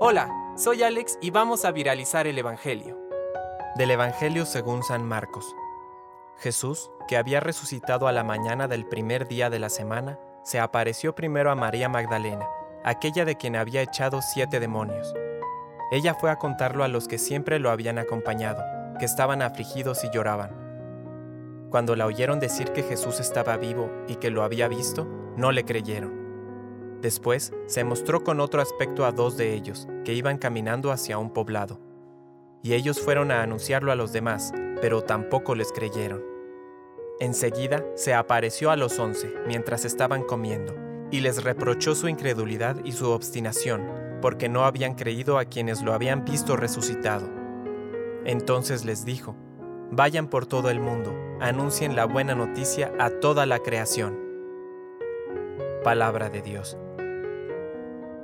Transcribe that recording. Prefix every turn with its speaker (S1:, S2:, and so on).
S1: Hola, soy Alex y vamos a viralizar el Evangelio.
S2: Del Evangelio según San Marcos. Jesús, que había resucitado a la mañana del primer día de la semana, se apareció primero a María Magdalena, aquella de quien había echado siete demonios. Ella fue a contarlo a los que siempre lo habían acompañado, que estaban afligidos y lloraban. Cuando la oyeron decir que Jesús estaba vivo y que lo había visto, no le creyeron. Después se mostró con otro aspecto a dos de ellos, que iban caminando hacia un poblado. Y ellos fueron a anunciarlo a los demás, pero tampoco les creyeron. Enseguida se apareció a los once mientras estaban comiendo, y les reprochó su incredulidad y su obstinación, porque no habían creído a quienes lo habían visto resucitado. Entonces les dijo, Vayan por todo el mundo, anuncien la buena noticia a toda la creación. Palabra de Dios.